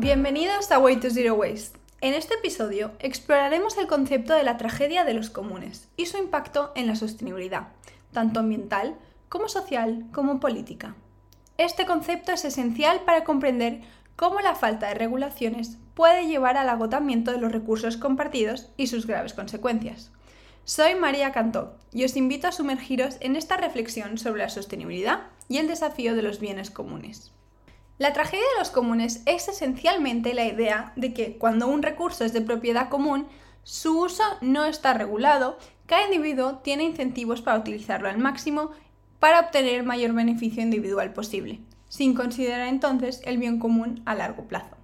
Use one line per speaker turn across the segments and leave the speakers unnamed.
Bienvenidos a Way to Zero Waste. En este episodio exploraremos el concepto de la tragedia de los comunes y su impacto en la sostenibilidad, tanto ambiental como social como política. Este concepto es esencial para comprender cómo la falta de regulaciones puede llevar al agotamiento de los recursos compartidos y sus graves consecuencias. Soy María Cantó y os invito a sumergiros en esta reflexión sobre la sostenibilidad y el desafío de los bienes comunes. La tragedia de los comunes es esencialmente la idea de que cuando un recurso es de propiedad común, su uso no está regulado, cada individuo tiene incentivos para utilizarlo al máximo para obtener el mayor beneficio individual posible, sin considerar entonces el bien común a largo plazo.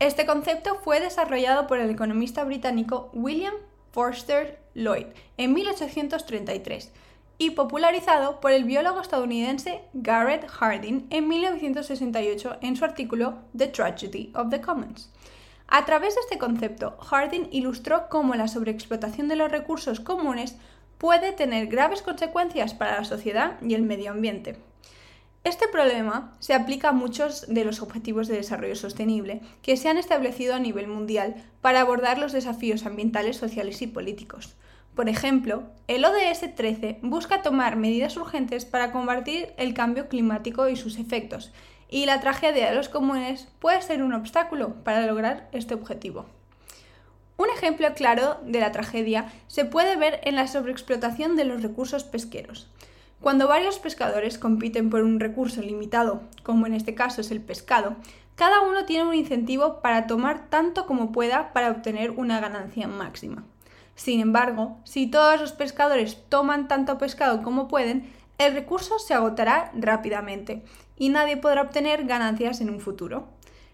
Este concepto fue desarrollado por el economista británico William Forster Lloyd en 1833 y popularizado por el biólogo estadounidense Garrett Hardin en 1968 en su artículo The Tragedy of the Commons. A través de este concepto, Hardin ilustró cómo la sobreexplotación de los recursos comunes puede tener graves consecuencias para la sociedad y el medio ambiente. Este problema se aplica a muchos de los objetivos de desarrollo sostenible que se han establecido a nivel mundial para abordar los desafíos ambientales, sociales y políticos. Por ejemplo, el ODS 13 busca tomar medidas urgentes para combatir el cambio climático y sus efectos, y la tragedia de los comunes puede ser un obstáculo para lograr este objetivo. Un ejemplo claro de la tragedia se puede ver en la sobreexplotación de los recursos pesqueros. Cuando varios pescadores compiten por un recurso limitado, como en este caso es el pescado, cada uno tiene un incentivo para tomar tanto como pueda para obtener una ganancia máxima. Sin embargo, si todos los pescadores toman tanto pescado como pueden, el recurso se agotará rápidamente y nadie podrá obtener ganancias en un futuro.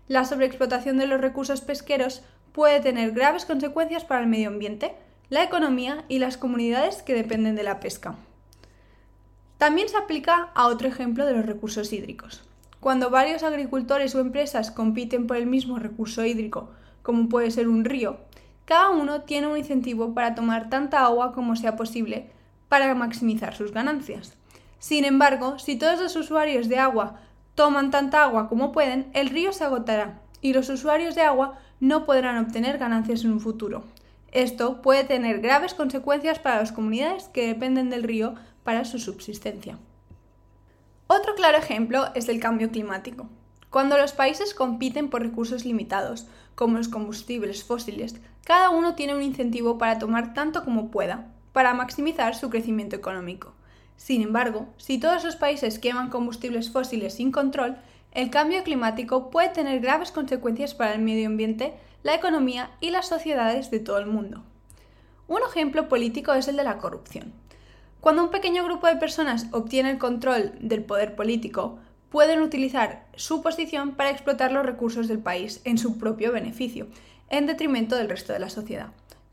La sobreexplotación de los recursos pesqueros puede tener graves consecuencias para el medio ambiente, la economía y las comunidades que dependen de la pesca. También se aplica a otro ejemplo de los recursos hídricos. Cuando varios agricultores o empresas compiten por el mismo recurso hídrico, como puede ser un río, cada uno tiene un incentivo para tomar tanta agua como sea posible para maximizar sus ganancias. Sin embargo, si todos los usuarios de agua toman tanta agua como pueden, el río se agotará y los usuarios de agua no podrán obtener ganancias en un futuro. Esto puede tener graves consecuencias para las comunidades que dependen del río para su subsistencia. Otro claro ejemplo es el cambio climático. Cuando los países compiten por recursos limitados, como los combustibles fósiles, cada uno tiene un incentivo para tomar tanto como pueda, para maximizar su crecimiento económico. Sin embargo, si todos los países queman combustibles fósiles sin control, el cambio climático puede tener graves consecuencias para el medio ambiente, la economía y las sociedades de todo el mundo. Un ejemplo político es el de la corrupción. Cuando un pequeño grupo de personas obtiene el control del poder político, pueden utilizar su posición para explotar los recursos del país en su propio beneficio, en detrimento del resto de la sociedad.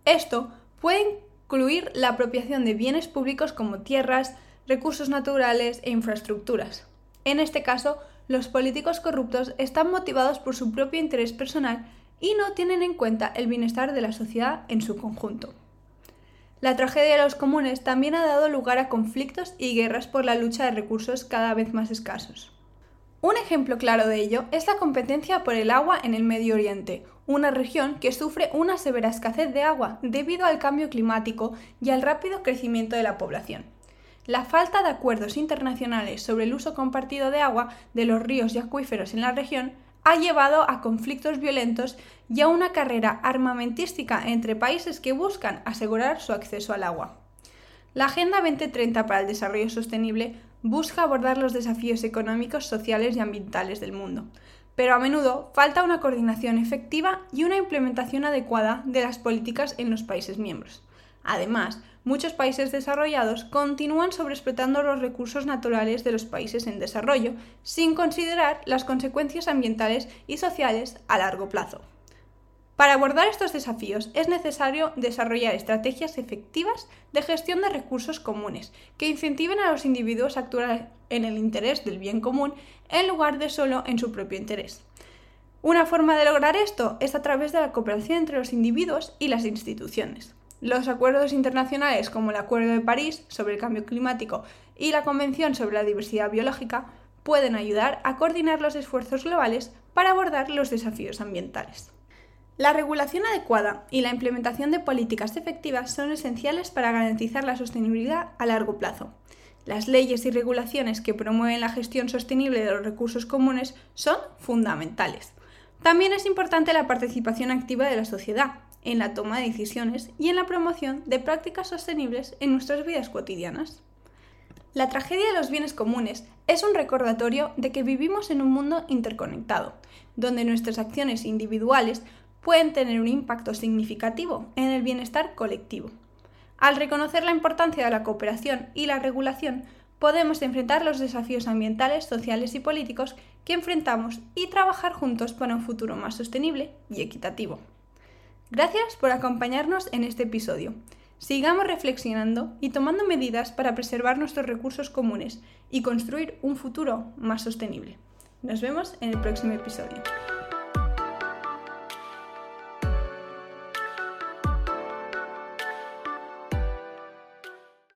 Esto puede incluir la apropiación de bienes públicos como tierras, recursos naturales e infraestructuras. En este caso, los políticos corruptos están motivados por su propio interés personal y no tienen en cuenta el bienestar de la sociedad en su conjunto. La tragedia de los comunes también ha dado lugar a conflictos y guerras por la lucha de recursos cada vez más escasos. Un ejemplo claro de ello es la competencia por el agua en el Medio Oriente, una región que sufre una severa escasez de agua debido al cambio climático y al rápido crecimiento de la población. La falta de acuerdos internacionales sobre el uso compartido de agua de los ríos y acuíferos en la región ha llevado a conflictos violentos y a una carrera armamentística entre países que buscan asegurar su acceso al agua. La Agenda 2030 para el Desarrollo Sostenible busca abordar los desafíos económicos, sociales y ambientales del mundo, pero a menudo falta una coordinación efectiva y una implementación adecuada de las políticas en los países miembros. Además, muchos países desarrollados continúan sobreexplotando los recursos naturales de los países en desarrollo, sin considerar las consecuencias ambientales y sociales a largo plazo. Para abordar estos desafíos es necesario desarrollar estrategias efectivas de gestión de recursos comunes que incentiven a los individuos a actuar en el interés del bien común en lugar de solo en su propio interés. Una forma de lograr esto es a través de la cooperación entre los individuos y las instituciones. Los acuerdos internacionales como el Acuerdo de París sobre el Cambio Climático y la Convención sobre la Diversidad Biológica pueden ayudar a coordinar los esfuerzos globales para abordar los desafíos ambientales. La regulación adecuada y la implementación de políticas efectivas son esenciales para garantizar la sostenibilidad a largo plazo. Las leyes y regulaciones que promueven la gestión sostenible de los recursos comunes son fundamentales. También es importante la participación activa de la sociedad en la toma de decisiones y en la promoción de prácticas sostenibles en nuestras vidas cotidianas. La tragedia de los bienes comunes es un recordatorio de que vivimos en un mundo interconectado, donde nuestras acciones individuales pueden tener un impacto significativo en el bienestar colectivo. Al reconocer la importancia de la cooperación y la regulación, podemos enfrentar los desafíos ambientales, sociales y políticos que enfrentamos y trabajar juntos para un futuro más sostenible y equitativo. Gracias por acompañarnos en este episodio. Sigamos reflexionando y tomando medidas para preservar nuestros recursos comunes y construir un futuro más sostenible. Nos vemos en el próximo episodio.